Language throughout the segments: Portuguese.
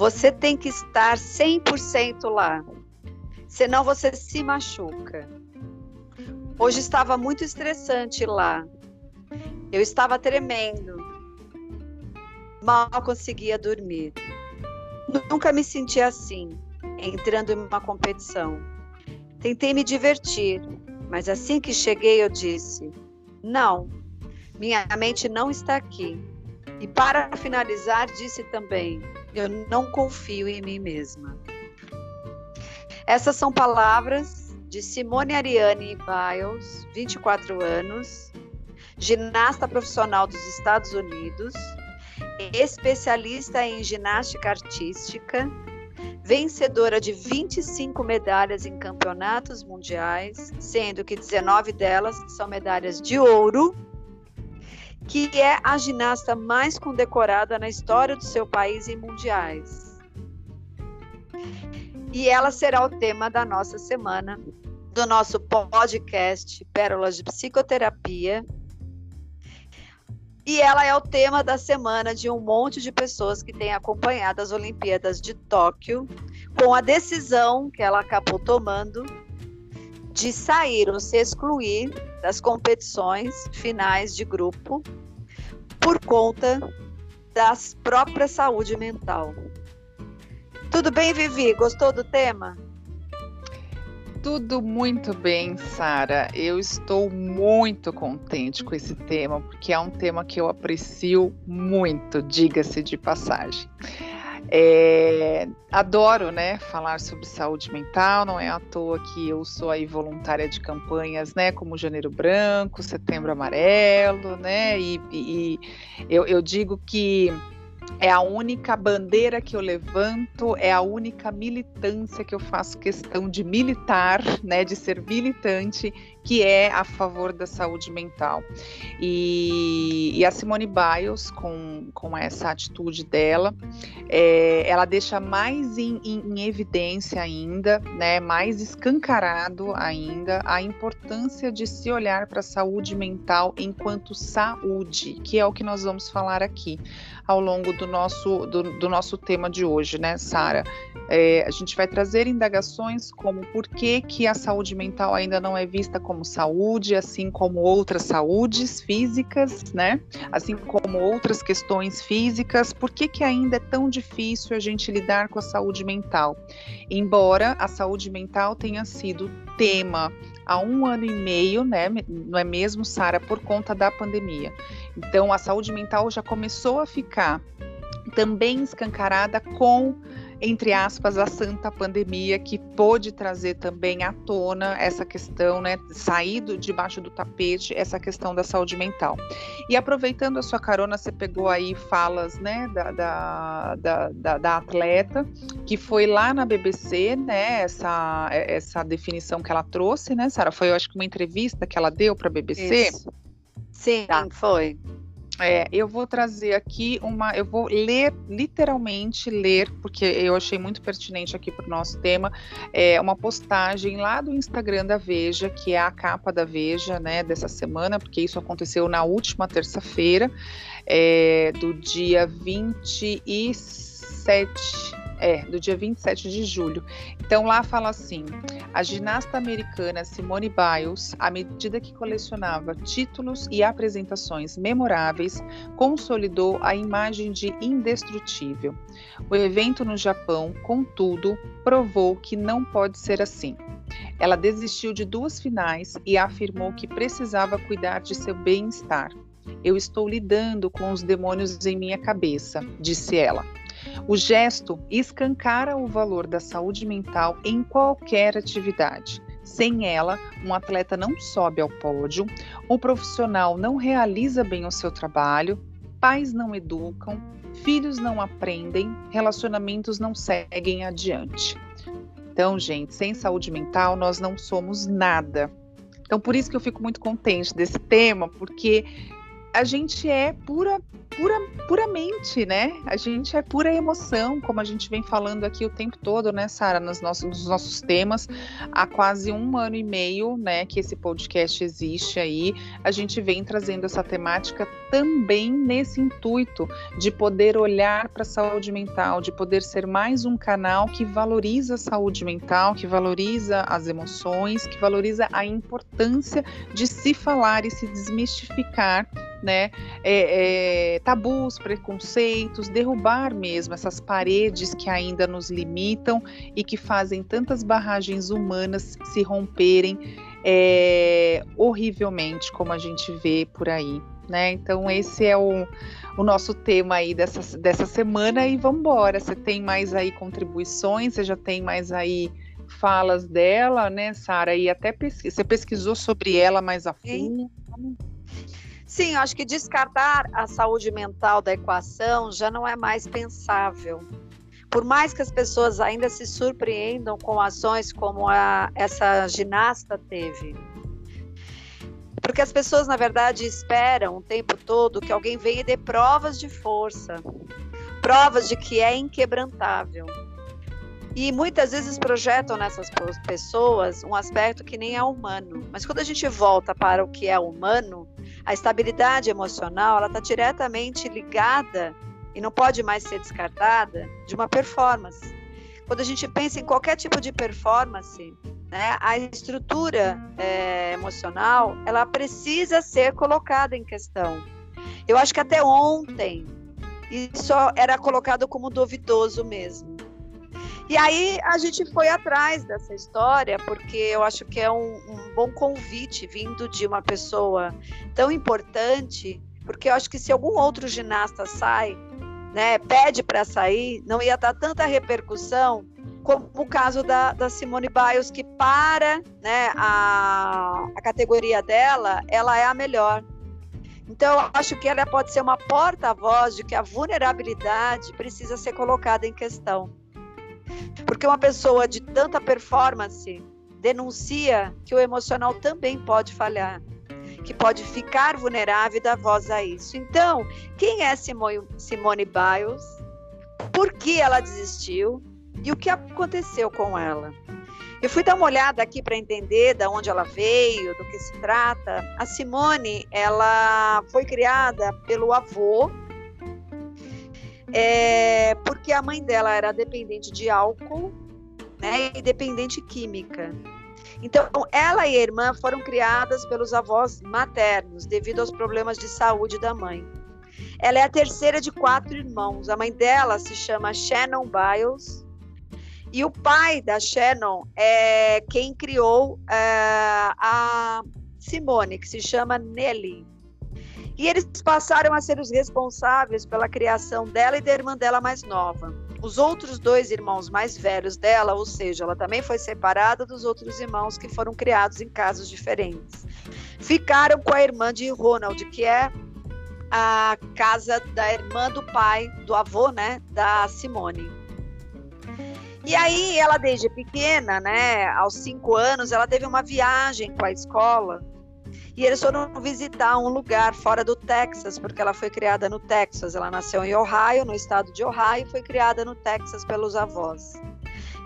Você tem que estar 100% lá, senão você se machuca. Hoje estava muito estressante lá. Eu estava tremendo. Mal conseguia dormir. Nunca me senti assim, entrando em uma competição. Tentei me divertir, mas assim que cheguei eu disse: não, minha mente não está aqui. E para finalizar, disse também: eu não confio em mim mesma. Essas são palavras de Simone Ariane Biles, 24 anos, ginasta profissional dos Estados Unidos, especialista em ginástica artística, vencedora de 25 medalhas em campeonatos mundiais, sendo que 19 delas são medalhas de ouro, que é a ginasta mais condecorada na história do seu país em mundiais. E ela será o tema da nossa semana, do nosso podcast Pérolas de Psicoterapia, e ela é o tema da semana de um monte de pessoas que têm acompanhado as Olimpíadas de Tóquio, com a decisão que ela acabou tomando de sair ou se excluir das competições finais de grupo por conta das próprias saúde mental. Tudo bem, Vivi? Gostou do tema? Tudo muito bem, Sara. Eu estou muito contente com esse tema, porque é um tema que eu aprecio muito, diga-se de passagem. É, adoro, né, falar sobre saúde mental. Não é à toa que eu sou aí voluntária de campanhas, né, como Janeiro Branco, Setembro Amarelo, né, e, e eu, eu digo que é a única bandeira que eu levanto, é a única militância que eu faço questão de militar, né, de ser militante, que é a favor da saúde mental. E, e a Simone Biles, com, com essa atitude dela, é, ela deixa mais em, em, em, evidência ainda, né, mais escancarado ainda, a importância de se olhar para a saúde mental enquanto saúde, que é o que nós vamos falar aqui ao longo do nosso, do, do nosso tema de hoje, né, Sara? É, a gente vai trazer indagações como por que, que a saúde mental ainda não é vista como saúde, assim como outras saúdes físicas, né? Assim como outras questões físicas, por que, que ainda é tão difícil a gente lidar com a saúde mental? Embora a saúde mental tenha sido tema há um ano e meio, né? Não é mesmo, Sara, por conta da pandemia. Então, a saúde mental já começou a ficar também escancarada com entre aspas, a santa pandemia que pôde trazer também à tona essa questão, né, saído debaixo do tapete essa questão da saúde mental. E aproveitando a sua carona, você pegou aí falas, né, da, da, da, da atleta que foi lá na BBC, né, essa, essa definição que ela trouxe, né, Sara? Foi, eu acho que uma entrevista que ela deu para a BBC. Isso. Sim, tá. foi. É, eu vou trazer aqui uma. Eu vou ler, literalmente ler, porque eu achei muito pertinente aqui para o nosso tema, é, uma postagem lá do Instagram da Veja, que é a capa da Veja, né, dessa semana, porque isso aconteceu na última terça-feira, é, do dia 27 é, do dia 27 de julho. Então lá fala assim: a ginasta americana Simone Biles, à medida que colecionava títulos e apresentações memoráveis, consolidou a imagem de indestrutível. O evento no Japão, contudo, provou que não pode ser assim. Ela desistiu de duas finais e afirmou que precisava cuidar de seu bem-estar. Eu estou lidando com os demônios em minha cabeça, disse ela. O gesto escancara o valor da saúde mental em qualquer atividade. Sem ela, um atleta não sobe ao pódio, o profissional não realiza bem o seu trabalho, pais não educam, filhos não aprendem, relacionamentos não seguem adiante. Então, gente, sem saúde mental nós não somos nada. Então, por isso que eu fico muito contente desse tema, porque a gente é pura pura, puramente, né? A gente é pura emoção, como a gente vem falando aqui o tempo todo, né, Sara, nos nossos, nos nossos temas. Há quase um ano e meio, né, que esse podcast existe aí. A gente vem trazendo essa temática também nesse intuito de poder olhar para a saúde mental, de poder ser mais um canal que valoriza a saúde mental, que valoriza as emoções, que valoriza a importância de se falar e se desmistificar né? É, é, tabus, preconceitos, derrubar mesmo essas paredes que ainda nos limitam e que fazem tantas barragens humanas se romperem é, horrivelmente, como a gente vê por aí. Né? Então esse é o, o nosso tema aí dessa, dessa semana e vamos embora. Você tem mais aí contribuições, você já tem mais aí falas dela, né, Sara? E até pesquisa, você pesquisou sobre ela mais a fundo? Sim. Sim, acho que descartar a saúde mental da equação já não é mais pensável. Por mais que as pessoas ainda se surpreendam com ações como a, essa ginasta teve. Porque as pessoas, na verdade, esperam o tempo todo que alguém venha e dê provas de força, provas de que é inquebrantável. E muitas vezes projetam nessas pessoas um aspecto que nem é humano. Mas quando a gente volta para o que é humano, a estabilidade emocional ela está diretamente ligada e não pode mais ser descartada de uma performance. Quando a gente pensa em qualquer tipo de performance, né, a estrutura é, emocional ela precisa ser colocada em questão. Eu acho que até ontem isso era colocado como duvidoso mesmo. E aí a gente foi atrás dessa história, porque eu acho que é um, um bom convite vindo de uma pessoa tão importante, porque eu acho que se algum outro ginasta sai, né, pede para sair, não ia dar tanta repercussão como o caso da, da Simone Biles, que para né, a, a categoria dela, ela é a melhor. Então, eu acho que ela pode ser uma porta-voz de que a vulnerabilidade precisa ser colocada em questão. Porque uma pessoa de tanta performance denuncia que o emocional também pode falhar, que pode ficar vulnerável e dar voz a isso. Então, quem é Simone Biles? Por que ela desistiu? E o que aconteceu com ela? Eu fui dar uma olhada aqui para entender de onde ela veio, do que se trata. A Simone, ela foi criada pelo avô, é, porque a mãe dela era dependente de álcool né, e dependente química. Então, ela e a irmã foram criadas pelos avós maternos devido aos problemas de saúde da mãe. Ela é a terceira de quatro irmãos. A mãe dela se chama Shannon Biles. E o pai da Shannon é quem criou é, a Simone, que se chama Nelly. E eles passaram a ser os responsáveis pela criação dela e da irmã dela mais nova. Os outros dois irmãos mais velhos dela, ou seja, ela também foi separada dos outros irmãos que foram criados em casas diferentes. Ficaram com a irmã de Ronald, que é a casa da irmã do pai, do avô, né, da Simone. E aí, ela desde pequena, né, aos cinco anos, ela teve uma viagem com a escola e eles foram visitar um lugar fora do Texas, porque ela foi criada no Texas. Ela nasceu em Ohio, no estado de Ohio, e foi criada no Texas pelos avós.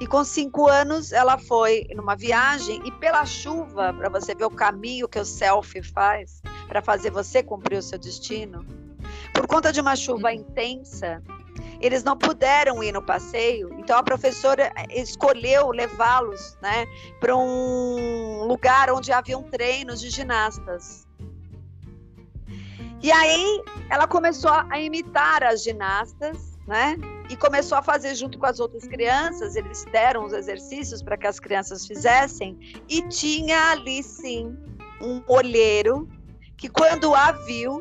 E com cinco anos, ela foi numa viagem e pela chuva, para você ver o caminho que o selfie faz para fazer você cumprir o seu destino, por conta de uma chuva uhum. intensa, eles não puderam ir no passeio, então a professora escolheu levá-los né, para um lugar onde haviam treinos de ginastas. E aí ela começou a imitar as ginastas, né? E começou a fazer junto com as outras crianças. Eles deram os exercícios para que as crianças fizessem. E tinha ali sim um olheiro que, quando a viu,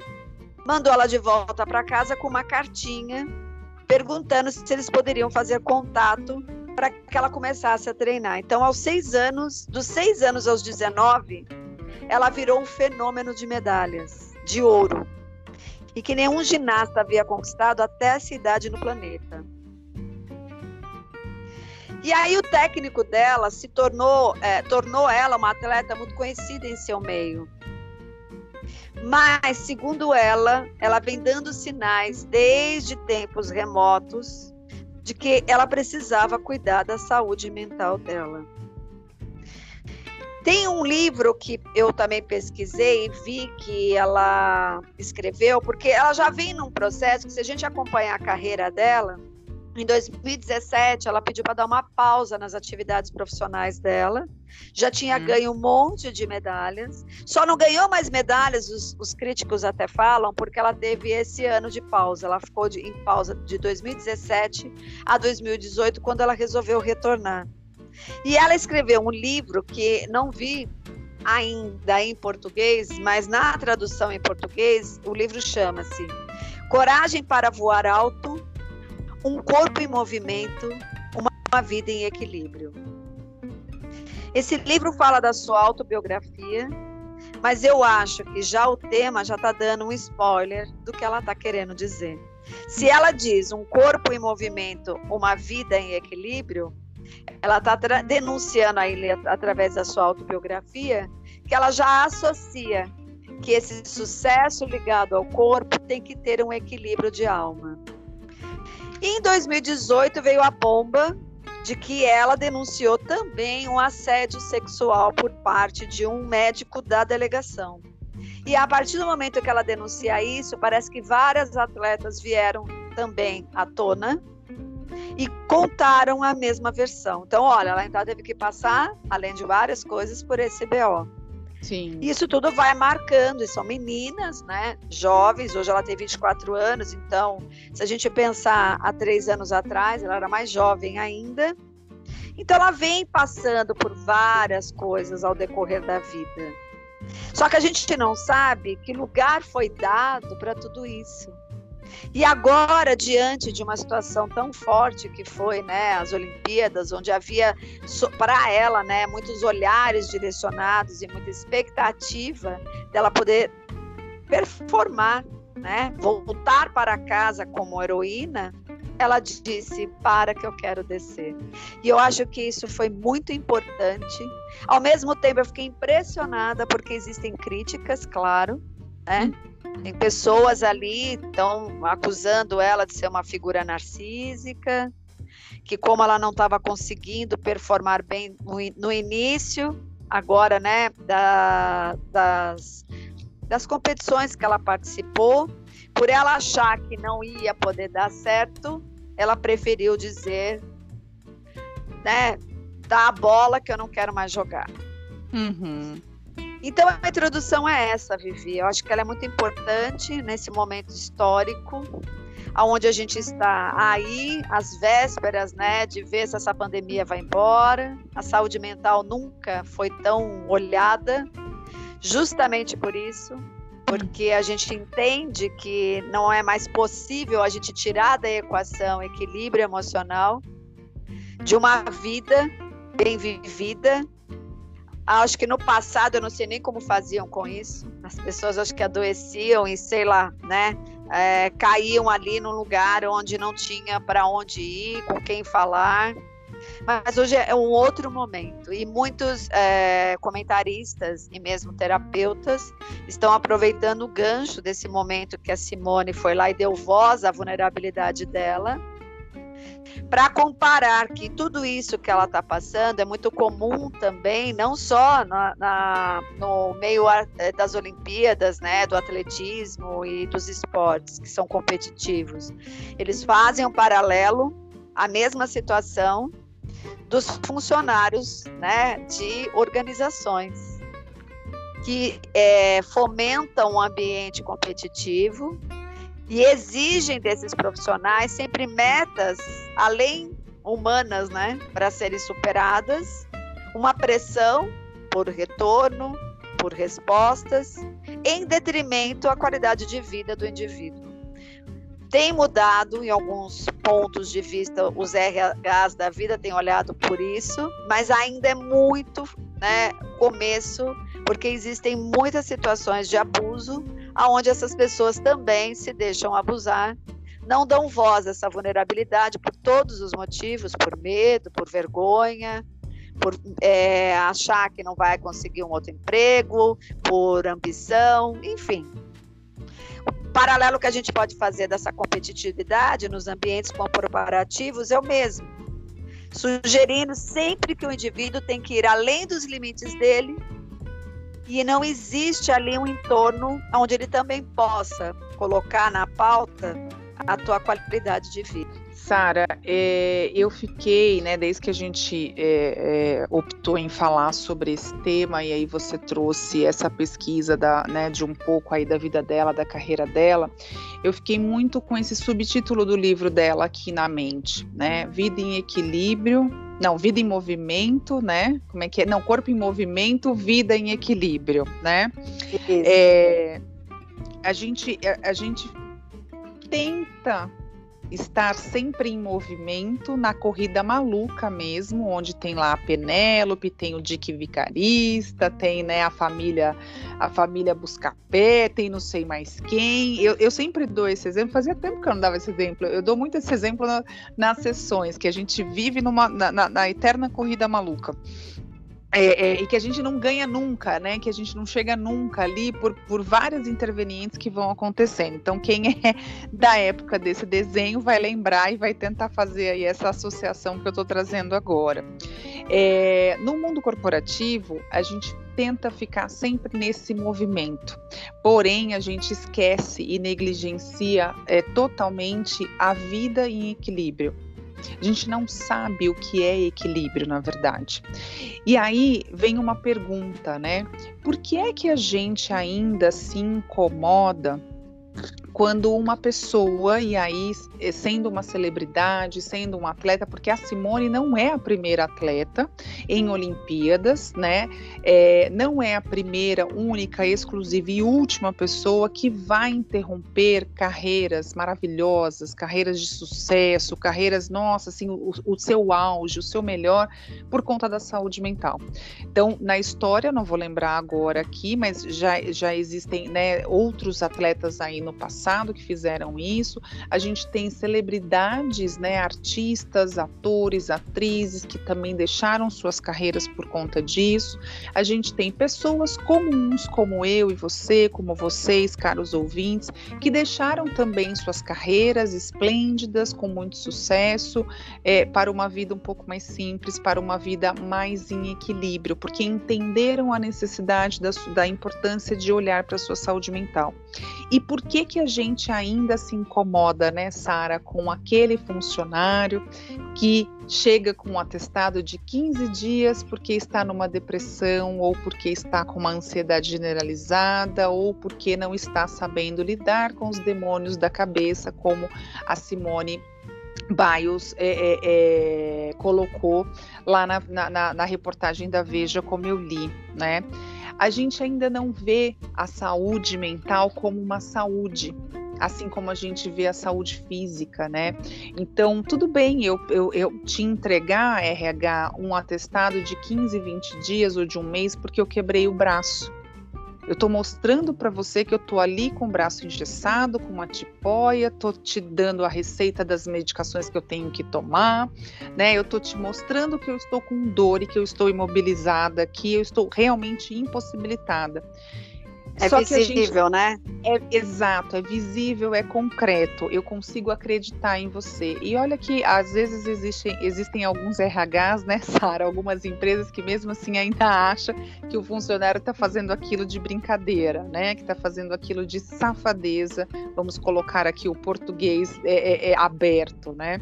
mandou ela de volta para casa com uma cartinha perguntando se eles poderiam fazer contato para que ela começasse a treinar. Então, aos seis anos, dos seis anos aos 19, ela virou um fenômeno de medalhas de ouro e que nenhum ginasta havia conquistado até essa idade no planeta. E aí o técnico dela se tornou, é, tornou ela uma atleta muito conhecida em seu meio. Mas, segundo ela, ela vem dando sinais desde tempos remotos de que ela precisava cuidar da saúde mental dela. Tem um livro que eu também pesquisei e vi que ela escreveu, porque ela já vem num processo que, se a gente acompanhar a carreira dela, em 2017, ela pediu para dar uma pausa nas atividades profissionais dela. Já tinha hum. ganho um monte de medalhas. Só não ganhou mais medalhas, os, os, críticos até falam, porque ela teve esse ano de pausa. Ela ficou de, em pausa de 2017 a 2018, quando ela resolveu retornar. E ela escreveu um livro que não vi ainda em português, mas na tradução em português, o livro chama-se Coragem para Voar Alto um corpo em movimento, uma vida em equilíbrio. Esse livro fala da sua autobiografia, mas eu acho que já o tema já está dando um spoiler do que ela está querendo dizer. Se ela diz um corpo em movimento, uma vida em equilíbrio, ela está denunciando aí através da sua autobiografia que ela já associa que esse sucesso ligado ao corpo tem que ter um equilíbrio de alma. E em 2018 veio a bomba de que ela denunciou também um assédio sexual por parte de um médico da delegação. E a partir do momento que ela denuncia isso, parece que várias atletas vieram também à tona e contaram a mesma versão. Então, olha, ela então teve que passar, além de várias coisas, por esse BO. Sim. Isso tudo vai marcando, e são meninas, né? Jovens, hoje ela tem 24 anos, então, se a gente pensar há três anos atrás, ela era mais jovem ainda. Então, ela vem passando por várias coisas ao decorrer da vida. Só que a gente não sabe que lugar foi dado para tudo isso. E agora, diante de uma situação tão forte que foi né, as Olimpíadas, onde havia para ela né, muitos olhares direcionados e muita expectativa dela poder performar, né, voltar para casa como heroína, ela disse: Para que eu quero descer. E eu acho que isso foi muito importante. Ao mesmo tempo, eu fiquei impressionada, porque existem críticas, claro, né? Tem pessoas ali estão acusando ela de ser uma figura narcísica, que como ela não estava conseguindo performar bem no, no início, agora, né, da, das, das competições que ela participou, por ela achar que não ia poder dar certo, ela preferiu dizer, né, dá a bola que eu não quero mais jogar. Uhum. Então a introdução é essa, Vivi. Eu acho que ela é muito importante nesse momento histórico, aonde a gente está aí, às vésperas, né, de ver se essa pandemia vai embora. A saúde mental nunca foi tão olhada, justamente por isso, porque a gente entende que não é mais possível a gente tirar da equação equilíbrio emocional de uma vida bem vivida Acho que no passado eu não sei nem como faziam com isso. As pessoas acho que adoeciam e sei lá, né? É, caíam ali num lugar onde não tinha para onde ir, com quem falar. Mas hoje é um outro momento e muitos é, comentaristas e mesmo terapeutas estão aproveitando o gancho desse momento que a Simone foi lá e deu voz à vulnerabilidade dela para comparar que tudo isso que ela está passando é muito comum também, não só na, na, no meio eh, das Olimpíadas, né, do atletismo e dos esportes que são competitivos. Eles fazem um paralelo à mesma situação dos funcionários, né, de organizações que é, fomentam um ambiente competitivo e exigem desses profissionais sempre metas além humanas, né, para serem superadas, uma pressão por retorno, por respostas, em detrimento à qualidade de vida do indivíduo. Tem mudado em alguns pontos de vista, os RHs da vida têm olhado por isso, mas ainda é muito né, começo, porque existem muitas situações de abuso aonde essas pessoas também se deixam abusar, não dão voz a essa vulnerabilidade por todos os motivos, por medo, por vergonha, por é, achar que não vai conseguir um outro emprego, por ambição, enfim. O paralelo que a gente pode fazer dessa competitividade nos ambientes corporativos é o mesmo, sugerindo sempre que o indivíduo tem que ir além dos limites dele e não existe ali um entorno onde ele também possa colocar na pauta a tua qualidade de vida. Sara, é, eu fiquei, né, desde que a gente é, é, optou em falar sobre esse tema, e aí você trouxe essa pesquisa da, né, de um pouco aí da vida dela, da carreira dela, eu fiquei muito com esse subtítulo do livro dela aqui na mente, né? Vida em equilíbrio, não, vida em movimento, né? Como é que é? Não, corpo em movimento, vida em equilíbrio, né? É, a gente, a, a gente tenta estar sempre em movimento na corrida maluca mesmo, onde tem lá a Penélope, tem o Dick Vicarista, tem né, a família a família Buscapé, tem não sei mais quem. Eu, eu sempre dou esse exemplo, fazia tempo que eu não dava esse exemplo. Eu dou muito esse exemplo na, nas sessões, que a gente vive numa, na, na, na eterna corrida maluca. É, é, e que a gente não ganha nunca, né? Que a gente não chega nunca ali por, por várias intervenientes que vão acontecendo. Então, quem é da época desse desenho vai lembrar e vai tentar fazer aí essa associação que eu estou trazendo agora. É, no mundo corporativo, a gente tenta ficar sempre nesse movimento, porém a gente esquece e negligencia é, totalmente a vida em equilíbrio. A gente não sabe o que é equilíbrio, na verdade. E aí vem uma pergunta, né? Por que é que a gente ainda se incomoda quando uma pessoa, e aí eh, sendo uma celebridade, sendo um atleta, porque a Simone não é a primeira atleta em Olimpíadas, né? É, não é a primeira, única, exclusiva e última pessoa que vai interromper carreiras maravilhosas, carreiras de sucesso, carreiras, nossa, assim, o, o seu auge, o seu melhor, por conta da saúde mental. Então, na história, não vou lembrar agora aqui, mas já, já existem né, outros atletas aí no passado que fizeram isso. A gente tem celebridades, né, artistas, atores, atrizes que também deixaram suas carreiras por conta disso. A gente tem pessoas comuns como eu e você, como vocês, caros ouvintes, que deixaram também suas carreiras esplêndidas, com muito sucesso, é, para uma vida um pouco mais simples, para uma vida mais em equilíbrio, porque entenderam a necessidade da, da importância de olhar para a sua saúde mental. E por que que a gente ainda se incomoda, né, Sara, com aquele funcionário que chega com um atestado de 15 dias porque está numa depressão ou porque está com uma ansiedade generalizada ou porque não está sabendo lidar com os demônios da cabeça, como a Simone Biles é, é, é, colocou lá na, na, na reportagem da Veja, como eu li, né? A gente ainda não vê a saúde mental como uma saúde, assim como a gente vê a saúde física, né? Então, tudo bem eu, eu, eu te entregar, RH, um atestado de 15, 20 dias ou de um mês porque eu quebrei o braço. Eu estou mostrando para você que eu estou ali com o braço engessado, com uma tipóia, estou te dando a receita das medicações que eu tenho que tomar, né? Eu estou te mostrando que eu estou com dor e que eu estou imobilizada, que eu estou realmente impossibilitada. É Só visível, gente, né? É exato, é visível, é concreto. Eu consigo acreditar em você. E olha que às vezes existem, existem alguns RHs, né, Sara? Algumas empresas que mesmo assim ainda acham que o funcionário está fazendo aquilo de brincadeira, né? Que está fazendo aquilo de safadeza. Vamos colocar aqui o português é, é, é aberto, né?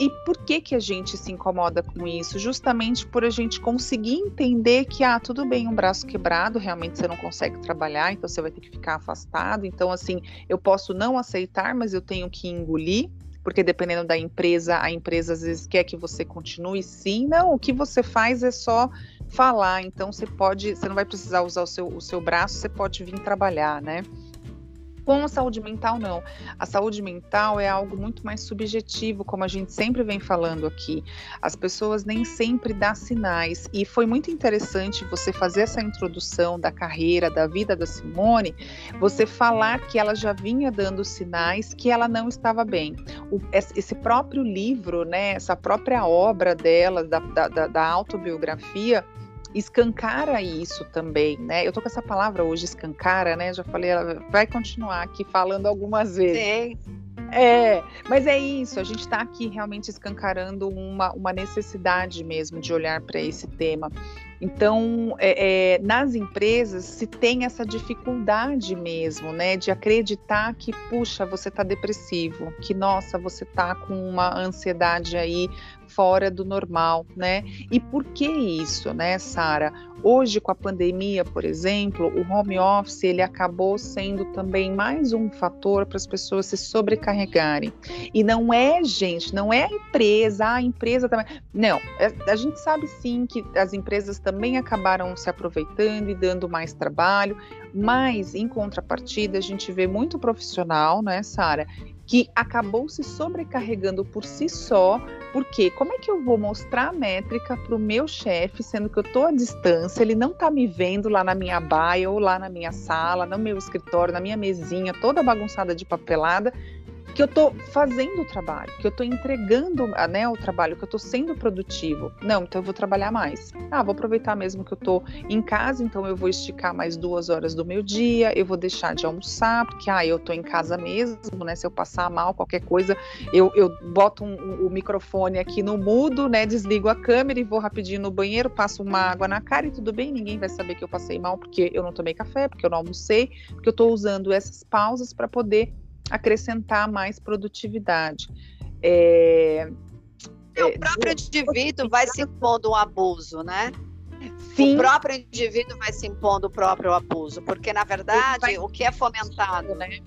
E por que que a gente se incomoda com isso? Justamente por a gente conseguir entender que, ah, tudo bem, um braço quebrado, realmente você não consegue trabalhar, então você vai ter que ficar afastado. Então, assim, eu posso não aceitar, mas eu tenho que engolir, porque dependendo da empresa, a empresa às vezes quer que você continue sim. Não, o que você faz é só falar, então você pode, você não vai precisar usar o seu, o seu braço, você pode vir trabalhar, né? Com saúde mental, não. A saúde mental é algo muito mais subjetivo, como a gente sempre vem falando aqui. As pessoas nem sempre dão sinais. E foi muito interessante você fazer essa introdução da carreira, da vida da Simone, você falar que ela já vinha dando sinais que ela não estava bem. O, esse próprio livro, né, essa própria obra dela, da, da, da autobiografia, escancara isso também, né? Eu tô com essa palavra hoje, escancara, né? Já falei, ela vai continuar aqui falando algumas vezes. Sim. É, mas é isso, a gente está aqui realmente escancarando uma, uma necessidade mesmo de olhar para esse tema. Então, é, é, nas empresas se tem essa dificuldade mesmo, né, de acreditar que, puxa, você está depressivo, que, nossa, você está com uma ansiedade aí fora do normal, né? E por que isso, né, Sara? Hoje, com a pandemia, por exemplo, o home office ele acabou sendo também mais um fator para as pessoas se sobrecarregarem. E não é, gente, não é a empresa, a empresa também. Não, é, a gente sabe sim que as empresas também acabaram se aproveitando e dando mais trabalho, mas em contrapartida a gente vê muito profissional, né, Sara, que acabou se sobrecarregando por si só, porque como é que eu vou mostrar a métrica para o meu chefe, sendo que eu estou à distância, ele não está me vendo lá na minha baia ou lá na minha sala, no meu escritório, na minha mesinha, toda bagunçada de papelada, que eu estou fazendo o trabalho, que eu estou entregando né, o trabalho, que eu estou sendo produtivo. Não, então eu vou trabalhar mais. Ah, vou aproveitar mesmo que eu estou em casa, então eu vou esticar mais duas horas do meu dia, eu vou deixar de almoçar, porque ah, eu estou em casa mesmo, né? Se eu passar mal, qualquer coisa, eu, eu boto um, o microfone aqui no mudo, né? Desligo a câmera e vou rapidinho no banheiro, passo uma água na cara e tudo bem, ninguém vai saber que eu passei mal porque eu não tomei café, porque eu não almocei, porque eu estou usando essas pausas para poder acrescentar mais produtividade. É, é, o próprio indivíduo vai se impondo um abuso, né? Sim. O próprio indivíduo vai se impondo o próprio abuso, porque na verdade vai... o que é fomentado, né?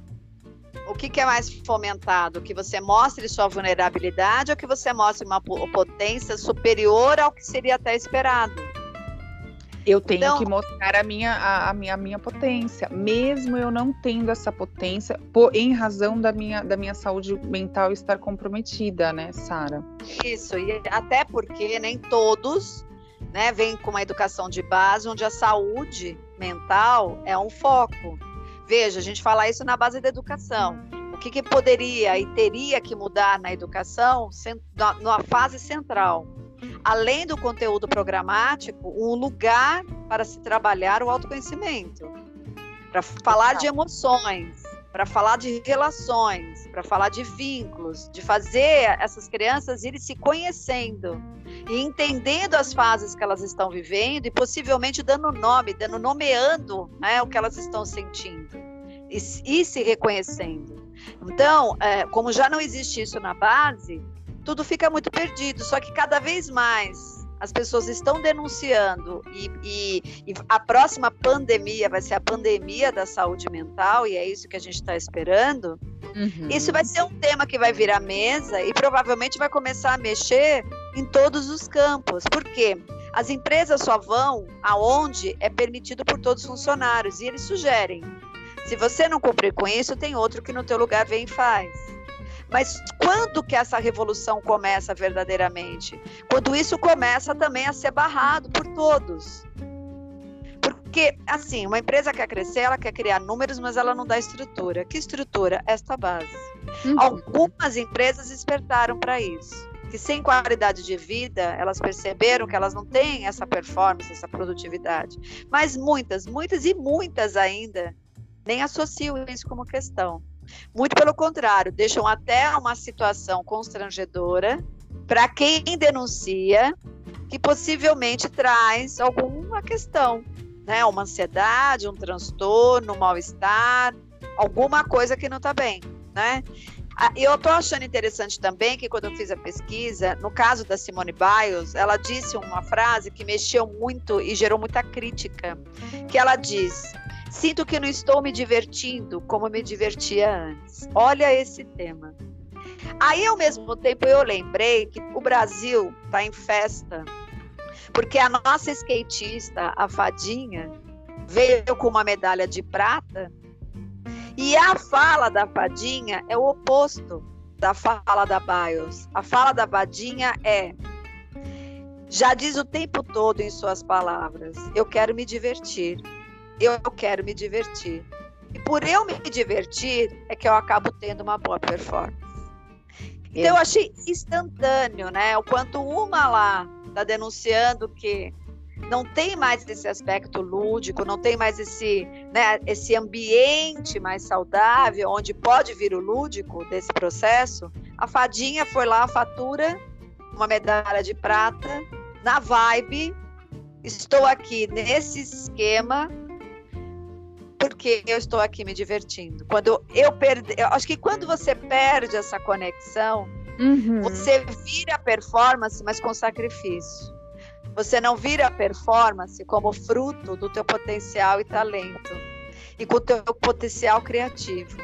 O que, que, é mais fomentado? Que você mostre sua vulnerabilidade ou que você mostre uma potência superior ao que seria até esperado? Eu tenho então, que mostrar a minha, a, a, minha, a minha potência, mesmo eu não tendo essa potência, por, em razão da minha, da minha saúde mental estar comprometida, né, Sara? Isso, e até porque nem todos né, vêm com uma educação de base onde a saúde mental é um foco. Veja, a gente fala isso na base da educação. O que, que poderia e teria que mudar na educação na, na fase central? Além do conteúdo programático, um lugar para se trabalhar o autoconhecimento, para falar de emoções, para falar de relações, para falar de vínculos, de fazer essas crianças irem se conhecendo e entendendo as fases que elas estão vivendo e possivelmente dando nome, dando nomeando né, o que elas estão sentindo e, e se reconhecendo. Então, é, como já não existe isso na base, tudo fica muito perdido. Só que cada vez mais as pessoas estão denunciando e, e, e, a próxima pandemia vai ser a pandemia da saúde mental e é isso que a gente está esperando. Uhum. Isso vai ser um tema que vai vir à mesa e provavelmente vai começar a mexer em todos os campos. Por quê? As empresas só vão aonde é permitido por todos os funcionários e eles sugerem. Se você não cumprir com isso, tem outro que no teu lugar vem e faz. Mas quando que essa revolução começa verdadeiramente? Quando isso começa também a ser barrado por todos. Porque, assim, uma empresa quer crescer, ela quer criar números, mas ela não dá estrutura. Que estrutura? Esta base. Uhum. Algumas empresas despertaram para isso. Que sem qualidade de vida, elas perceberam que elas não têm essa performance, essa produtividade. Mas muitas, muitas e muitas ainda nem associam isso como questão. Muito pelo contrário, deixam até uma situação constrangedora para quem denuncia, que possivelmente traz alguma questão, né? Uma ansiedade, um transtorno, um mal-estar, alguma coisa que não está bem, né? Ah, eu estou achando interessante também que quando eu fiz a pesquisa, no caso da Simone Biles, ela disse uma frase que mexeu muito e gerou muita crítica, que ela diz: Sinto que não estou me divertindo como me divertia antes. Olha esse tema. Aí, ao mesmo tempo, eu lembrei que o Brasil está em festa, porque a nossa skatista, a Fadinha, veio com uma medalha de prata E a fala da fadinha é o oposto da fala da Bios. A fala da fadinha é já diz o tempo todo em suas palavras: eu quero me divertir. Eu quero me divertir. E por eu me divertir é que eu acabo tendo uma boa performance. Então eu achei instantâneo, né? O quanto uma lá está denunciando que não tem mais esse aspecto lúdico, não tem mais esse, né, esse ambiente mais saudável, onde pode vir o lúdico desse processo. A fadinha foi lá, fatura uma medalha de prata, na vibe, estou aqui nesse esquema, porque eu estou aqui me divertindo. Quando eu perdi, eu acho que quando você perde essa conexão, uhum. você vira performance, mas com sacrifício. Você não vira performance como fruto do teu potencial e talento e com o teu potencial criativo.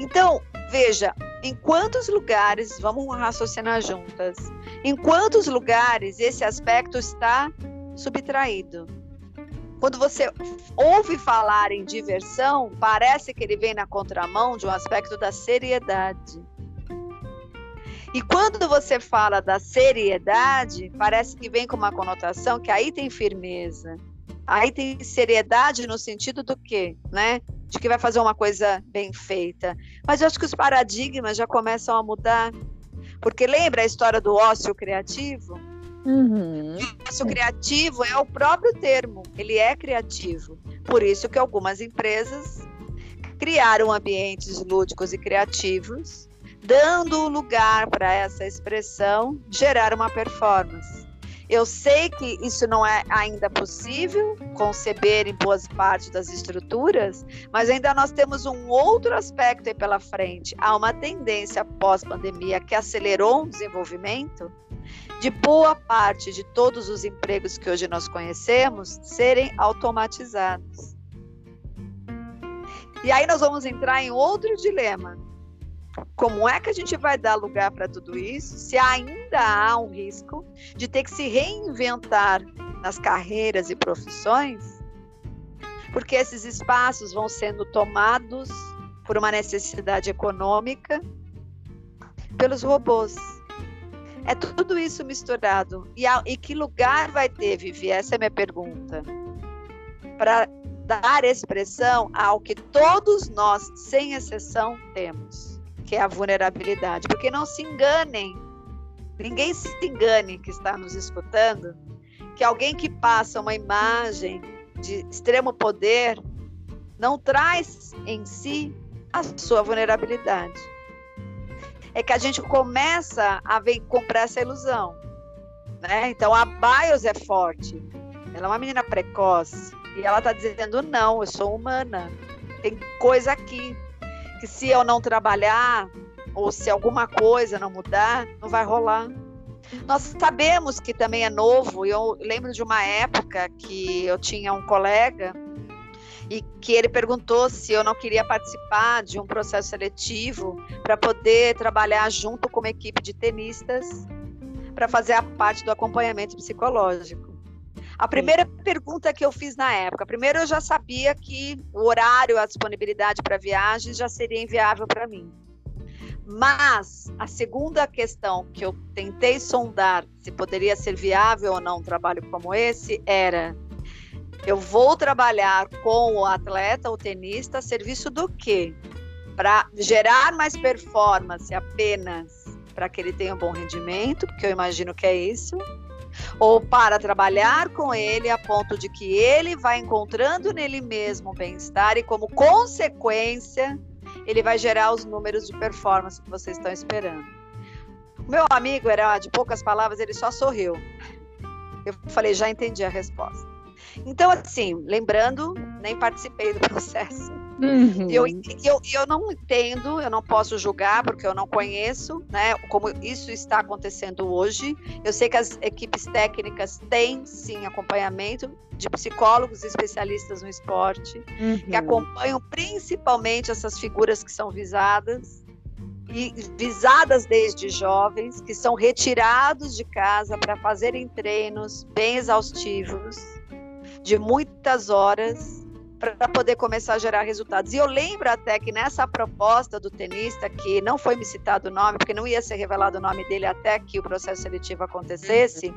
Então, veja, em quantos lugares, vamos raciocinar juntas, em quantos lugares esse aspecto está subtraído? Quando você ouve falar em diversão, parece que ele vem na contramão de um aspecto da seriedade. E quando você fala da seriedade, parece que vem com uma conotação que aí tem firmeza. Aí tem seriedade no sentido do quê, né? De que vai fazer uma coisa bem feita. Mas eu acho que os paradigmas já começam a mudar. Porque lembra a história do ócio criativo? Uhum. O ócio criativo é o próprio termo, ele é criativo. Por isso que algumas empresas criaram ambientes lúdicos e criativos dando lugar para essa expressão gerar uma performance. Eu sei que isso não é ainda possível conceber em boas partes das estruturas, mas ainda nós temos um outro aspecto aí pela frente. Há uma tendência pós-pandemia que acelerou o desenvolvimento de boa parte de todos os empregos que hoje nós conhecemos serem automatizados. E aí nós vamos entrar em outro dilema, como é que a gente vai dar lugar para tudo isso se ainda há um risco de ter que se reinventar nas carreiras e profissões? Porque esses espaços vão sendo tomados por uma necessidade econômica pelos robôs. É tudo isso misturado. E, a, e que lugar vai ter, Vivi? Essa é a minha pergunta. Para dar expressão ao que todos nós, sem exceção, temos que é a vulnerabilidade. Porque não se enganem, ninguém se engane que está nos escutando, que alguém que passa uma imagem de extremo poder não traz em si a sua vulnerabilidade. É que a gente começa a ver, comprar essa ilusão. Né? Então a Bios é forte, ela é uma menina precoce e ela está dizendo: não, eu sou humana, tem coisa aqui que se eu não trabalhar ou se alguma coisa não mudar, não vai rolar. Nós sabemos que também é novo. Eu lembro de uma época que eu tinha um colega e que ele perguntou se eu não queria participar de um processo seletivo para poder trabalhar junto com uma equipe de tenistas para fazer a parte do acompanhamento psicológico. A primeira pergunta que eu fiz na época, primeiro eu já sabia que o horário, a disponibilidade para viagem já seria inviável para mim. Mas a segunda questão que eu tentei sondar se poderia ser viável ou não um trabalho como esse era: eu vou trabalhar com o atleta, o tenista, serviço do quê? Para gerar mais performance apenas para que ele tenha um bom rendimento, porque eu imagino que é isso ou para trabalhar com ele a ponto de que ele vai encontrando nele mesmo bem-estar e, como consequência, ele vai gerar os números de performance que vocês estão esperando. Meu amigo era de poucas palavras, ele só sorriu. Eu falei, já entendi a resposta. Então, assim, lembrando, nem participei do processo. Uhum. Eu, eu, eu não entendo, eu não posso julgar porque eu não conheço, né, como isso está acontecendo hoje. Eu sei que as equipes técnicas têm sim acompanhamento de psicólogos especialistas no esporte, uhum. que acompanham principalmente essas figuras que são visadas e visadas desde jovens, que são retirados de casa para fazerem treinos bem exaustivos, de muitas horas para poder começar a gerar resultados. E eu lembro até que nessa proposta do tenista, que não foi me citado o nome, porque não ia ser revelado o nome dele até que o processo seletivo acontecesse,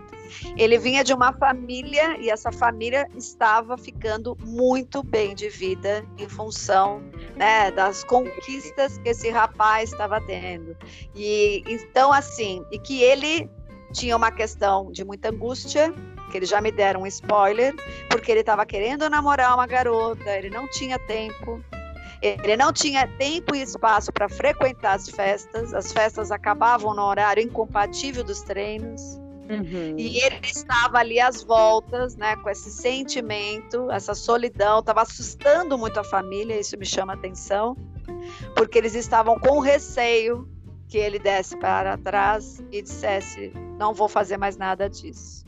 ele vinha de uma família e essa família estava ficando muito bem de vida em função né, das conquistas que esse rapaz estava tendo. E então, assim, e que ele tinha uma questão de muita angústia que eles já me deram um spoiler, porque ele estava querendo namorar uma garota, ele não tinha tempo, ele não tinha tempo e espaço para frequentar as festas, as festas acabavam no horário incompatível dos treinos. Uhum. E ele estava ali às voltas, né, com esse sentimento, essa solidão, estava assustando muito a família, isso me chama atenção, porque eles estavam com receio que ele desse para trás e dissesse: não vou fazer mais nada disso.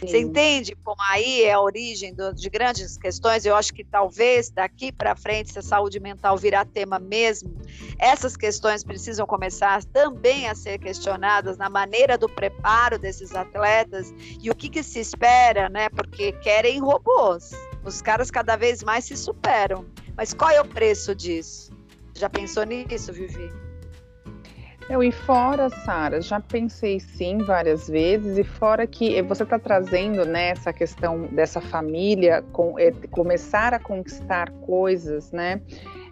Você entende como aí é a origem do, de grandes questões? Eu acho que talvez daqui para frente, se a saúde mental virar tema mesmo, essas questões precisam começar também a ser questionadas na maneira do preparo desses atletas e o que, que se espera, né? Porque querem robôs. Os caras cada vez mais se superam. Mas qual é o preço disso? Já pensou nisso, Vivi? Eu, e fora, Sara, já pensei sim várias vezes, e fora que você está trazendo né, essa questão dessa família com, é, começar a conquistar coisas, né?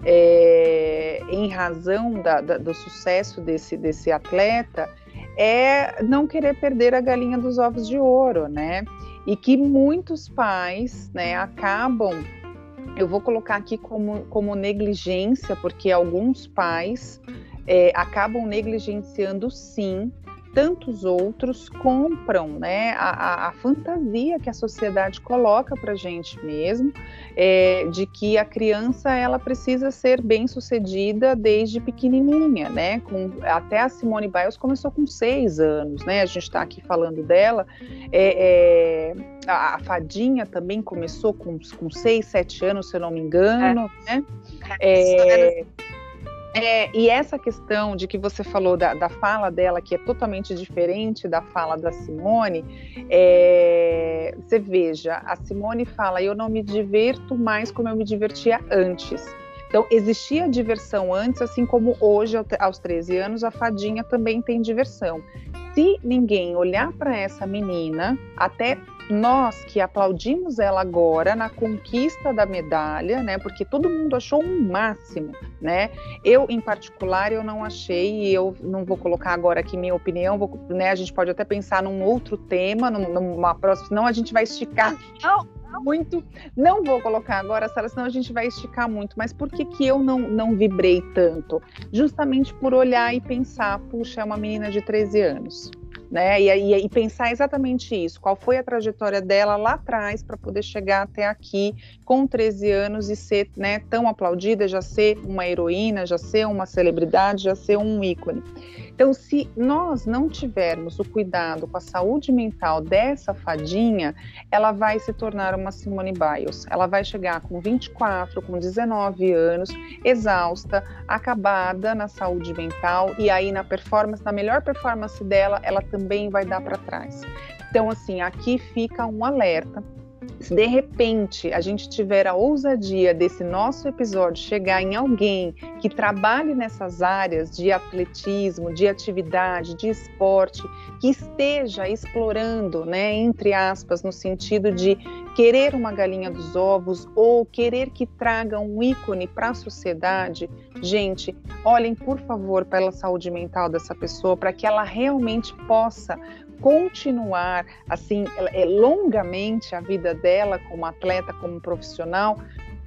É, em razão da, da, do sucesso desse, desse atleta, é não querer perder a galinha dos ovos de ouro, né? E que muitos pais né, acabam eu vou colocar aqui como, como negligência, porque alguns pais é, acabam negligenciando sim tantos outros compram né, a, a, fantasia que a sociedade coloca para a gente mesmo, é, de que a criança ela precisa ser bem sucedida desde pequenininha, né? Com, até a Simone Biles começou com seis anos, né? A gente está aqui falando dela. É, é, a, a, Fadinha também começou com, com seis, sete anos, se eu não me engano, é. né? É, e essa questão de que você falou da, da, fala dela, que é totalmente diferente da fala da Simone, é, você veja, a Simone fala: Eu não me diverto mais como eu me divertia antes. Então, existia diversão antes, assim como hoje, aos 13 anos, a fadinha também tem diversão. Se ninguém olhar para essa menina, até nós que aplaudimos ela agora na conquista da medalha, né? Porque todo mundo achou um máximo, né? Eu, em particular, eu não achei, e eu não vou colocar agora aqui minha opinião, vou, né? A gente pode até pensar num outro tema, numa próxima, senão a gente vai esticar. Não, muito. Não vou colocar agora, Sara, senão a gente vai esticar muito. Mas por que, que eu não, não vibrei tanto? Justamente por olhar e pensar, puxa, é uma menina de 13 anos né? E, e, e, pensar exatamente isso, qual foi a trajetória dela lá atrás para poder chegar até aqui com 13 anos e ser né, tão aplaudida, já ser uma heroína, já ser uma celebridade, já ser um ícone. Então, se nós não tivermos o cuidado com a saúde mental dessa fadinha, ela vai se tornar uma Simone Biles. Ela vai chegar com 24, com 19 anos, exausta, acabada na saúde mental e aí na performance, na melhor performance dela, ela também vai dar para trás. Então, assim, aqui fica um alerta se de repente a gente tiver a ousadia desse nosso episódio chegar em alguém que trabalhe nessas áreas de atletismo, de atividade, de esporte, que esteja explorando, né, entre aspas, no sentido de querer uma galinha dos ovos ou querer que traga um ícone para a sociedade, gente, olhem por favor pela saúde mental dessa pessoa para que ela realmente possa continuar assim é, longamente a vida dela como atleta, como profissional,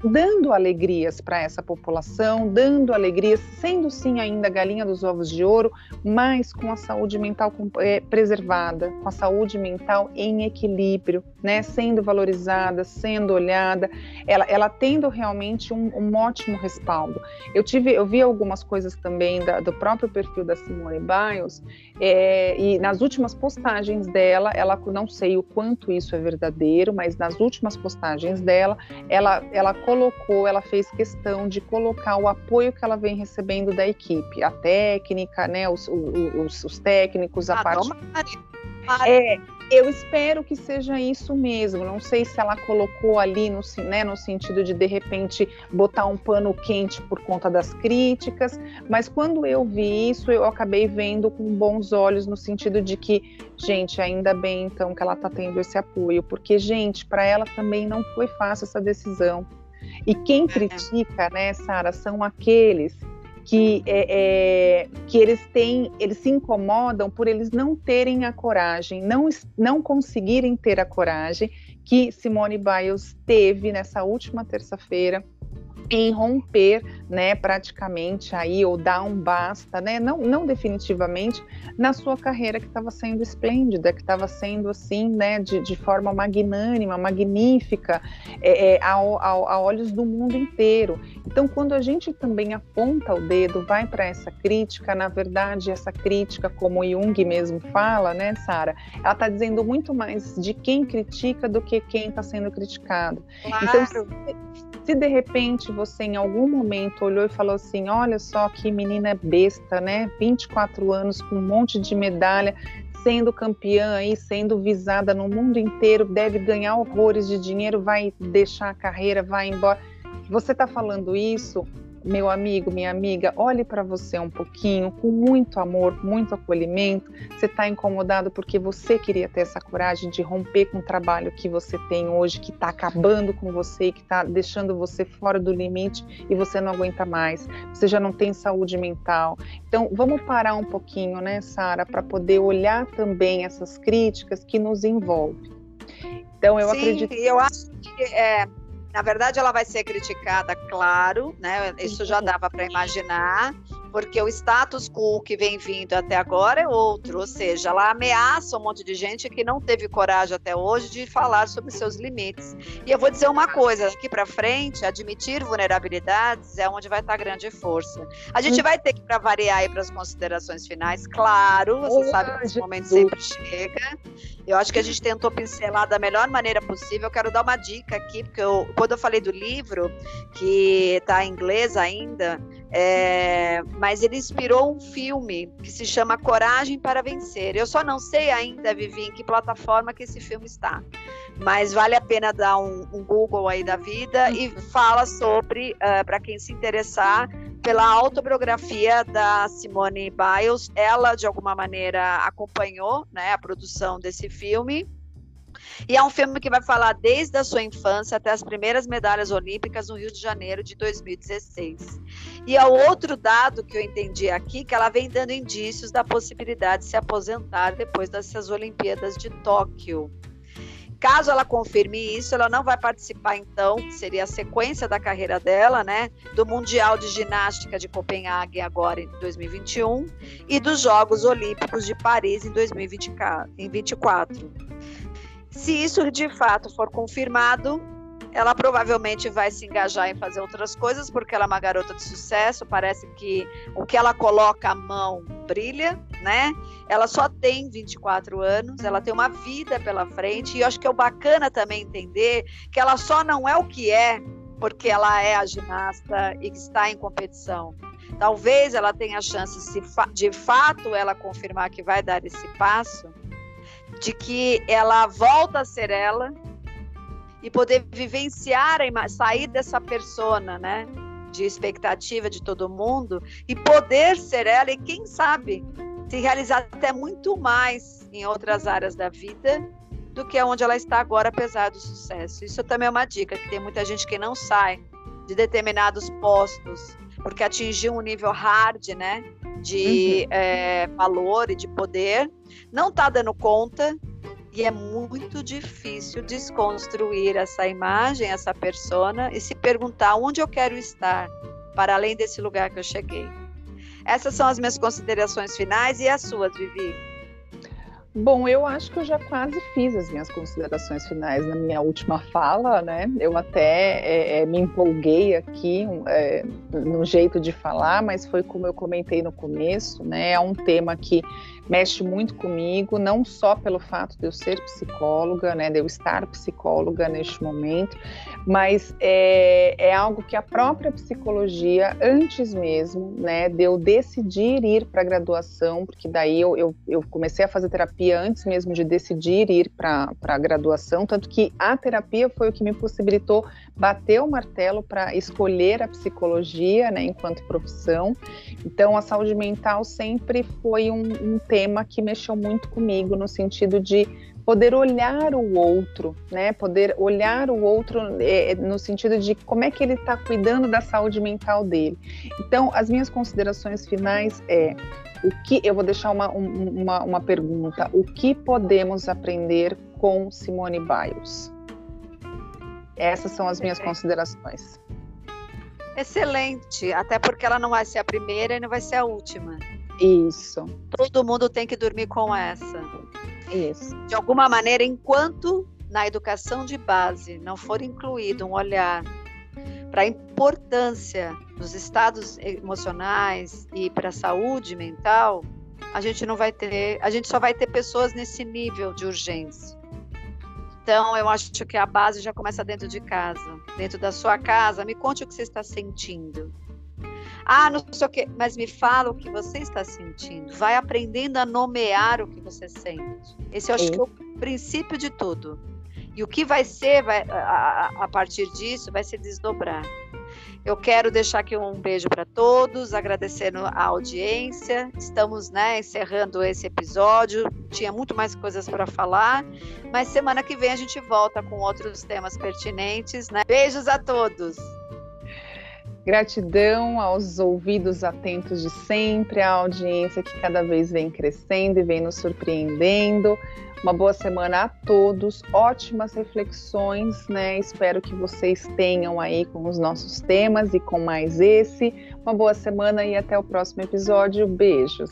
dando alegrias para essa população, dando alegrias, sendo sim ainda galinha dos ovos de ouro, mas com a saúde mental é, preservada, com a saúde mental em equilíbrio, né, sendo valorizada, sendo olhada, ela, ela tendo realmente um, um ótimo respaldo. Eu tive, eu vi algumas coisas também da, do próprio perfil da Simone Biles é, e nas últimas postagens dela, ela não sei o quanto isso é verdadeiro, mas nas últimas postagens dela, ela, ela colocou, ela fez questão de colocar o apoio que ela vem recebendo da equipe, a técnica, né, os, os, os técnicos, a ah, parte. É, eu espero que seja isso mesmo. Não sei se ela colocou ali no, né, no sentido de de repente botar um pano quente por conta das críticas, mas quando eu vi isso, eu acabei vendo com bons olhos no sentido de que, gente, ainda bem então que ela está tendo esse apoio, porque gente, para ela também não foi fácil essa decisão. E quem é. critica, né, Sara, são aqueles que, é, é, que eles têm, eles se incomodam por eles não terem a coragem, não, não conseguirem ter a coragem que Simone Biles teve nessa última terça-feira em romper, né, praticamente aí ou dar um basta, né, não, não definitivamente na sua carreira que estava sendo esplêndida, que estava sendo assim, né, de, de forma magnânima, magnífica, é, é, a, a, a, olhos do mundo inteiro. Então, quando a gente também aponta o dedo, vai para essa crítica, na verdade, essa crítica, como Jung mesmo fala, né, Sara, ela está dizendo muito mais de quem critica do que quem está sendo criticado. Então, claro. Então, se de repente você em algum momento olhou e falou assim: olha só que menina besta, né? 24 anos com um monte de medalha, sendo campeã aí, sendo visada no mundo inteiro, deve ganhar horrores de dinheiro, vai deixar a carreira, vai embora. Você está falando isso meu amigo, minha amiga, olhe para você um pouquinho, com muito amor, muito acolhimento. Você está incomodado porque você queria ter essa coragem de romper com o trabalho que você tem hoje, que está acabando com você, que está deixando você fora do limite e você não aguenta mais. Você já não tem saúde mental. Então, vamos parar um pouquinho, né, Sara, para poder olhar também essas críticas que nos envolvem. Então, eu Sim, acredito. Eu acho que é, na verdade, ela vai ser criticada, claro, né? Isso já dava para imaginar, porque o status quo que vem vindo até agora é outro, ou seja, ela ameaça um monte de gente que não teve coragem até hoje de falar sobre seus limites. E eu vou dizer uma coisa, daqui para frente, admitir vulnerabilidades é onde vai estar a grande força. A gente vai ter que para variar aí para as considerações finais, claro, você oh, sabe que esse momento sempre chega. Eu acho que a gente tentou pincelar da melhor maneira possível. Eu quero dar uma dica aqui, porque eu, quando eu falei do livro, que está em inglês ainda, é, mas ele inspirou um filme que se chama Coragem para Vencer. Eu só não sei ainda, Vivi, em que plataforma que esse filme está. Mas vale a pena dar um, um Google aí da vida e fala sobre, uh, para quem se interessar, pela autobiografia da Simone Biles. Ela, de alguma maneira, acompanhou né, a produção desse filme. E é um filme que vai falar desde a sua infância até as primeiras medalhas olímpicas no Rio de Janeiro de 2016. E é outro dado que eu entendi aqui, que ela vem dando indícios da possibilidade de se aposentar depois dessas Olimpíadas de Tóquio. Caso ela confirme isso, ela não vai participar, então, seria a sequência da carreira dela, né? Do Mundial de Ginástica de Copenhague agora em 2021 e dos Jogos Olímpicos de Paris em 2024. Se isso de fato for confirmado, ela provavelmente vai se engajar em fazer outras coisas, porque ela é uma garota de sucesso, parece que o que ela coloca à mão brilha, né? Ela só tem 24 anos, ela tem uma vida pela frente, e eu acho que é bacana também entender que ela só não é o que é porque ela é a ginasta e está em competição. Talvez ela tenha a chance, de fato ela confirmar que vai dar esse passo, de que ela volta a ser ela e poder vivenciar, sair dessa persona, né? De expectativa de todo mundo e poder ser ela e quem sabe se realizar até muito mais em outras áreas da vida do que onde ela está agora, apesar do sucesso. Isso também é uma dica, que tem muita gente que não sai de determinados postos porque atingiu um nível hard, né, de uhum. é, valor e de poder, não está dando conta e é muito difícil desconstruir essa imagem, essa persona e se perguntar onde eu quero estar para além desse lugar que eu cheguei. Essas são as minhas considerações finais e as suas, Vivi. Bom, eu acho que eu já quase fiz as minhas considerações finais na minha última fala, né? Eu até é, é, me empolguei aqui é, no jeito de falar, mas foi como eu comentei no começo, né? É um tema que mexe muito comigo, não só pelo fato de eu ser psicóloga, né, de eu estar psicóloga neste momento, mas é, é algo que a própria psicologia, antes mesmo, né, de eu decidir ir para a graduação, porque daí eu, eu, eu, comecei a fazer terapia antes mesmo de decidir ir para a graduação, tanto que a terapia foi o que me possibilitou bater o martelo para escolher a psicologia, né, enquanto profissão. Então, a saúde mental sempre foi um, um tema que mexeu muito comigo, no sentido de poder olhar o outro, né? Poder olhar o outro é, no sentido de como é que ele está cuidando da saúde mental dele. Então, as minhas considerações finais é o que eu vou deixar uma, uma, uma pergunta: o que podemos aprender com Simone Biles? Essas são as minhas considerações. Excelente, até porque ela não vai ser a primeira e não vai ser a última. Isso. Todo mundo tem que dormir com essa. Isso. De alguma maneira, enquanto na educação de base não for incluído um olhar para a importância dos estados emocionais e para a saúde mental, a gente não vai ter, a gente só vai ter pessoas nesse nível de urgência. Então, eu acho que a base já começa dentro de casa, dentro da sua casa. Me conte o que você está sentindo. Ah, não sei o quê, mas me fala o que você está sentindo. Vai aprendendo a nomear o que você sente. Esse eu acho Sim. que é o princípio de tudo. E o que vai ser vai, a, a partir disso vai se desdobrar. Eu quero deixar aqui um beijo para todos, agradecendo a audiência. Estamos né, encerrando esse episódio. Tinha muito mais coisas para falar, mas semana que vem a gente volta com outros temas pertinentes. Né? Beijos a todos! Gratidão aos ouvidos atentos de sempre, à audiência que cada vez vem crescendo e vem nos surpreendendo. Uma boa semana a todos, ótimas reflexões, né? Espero que vocês tenham aí com os nossos temas e com mais esse. Uma boa semana e até o próximo episódio. Beijos.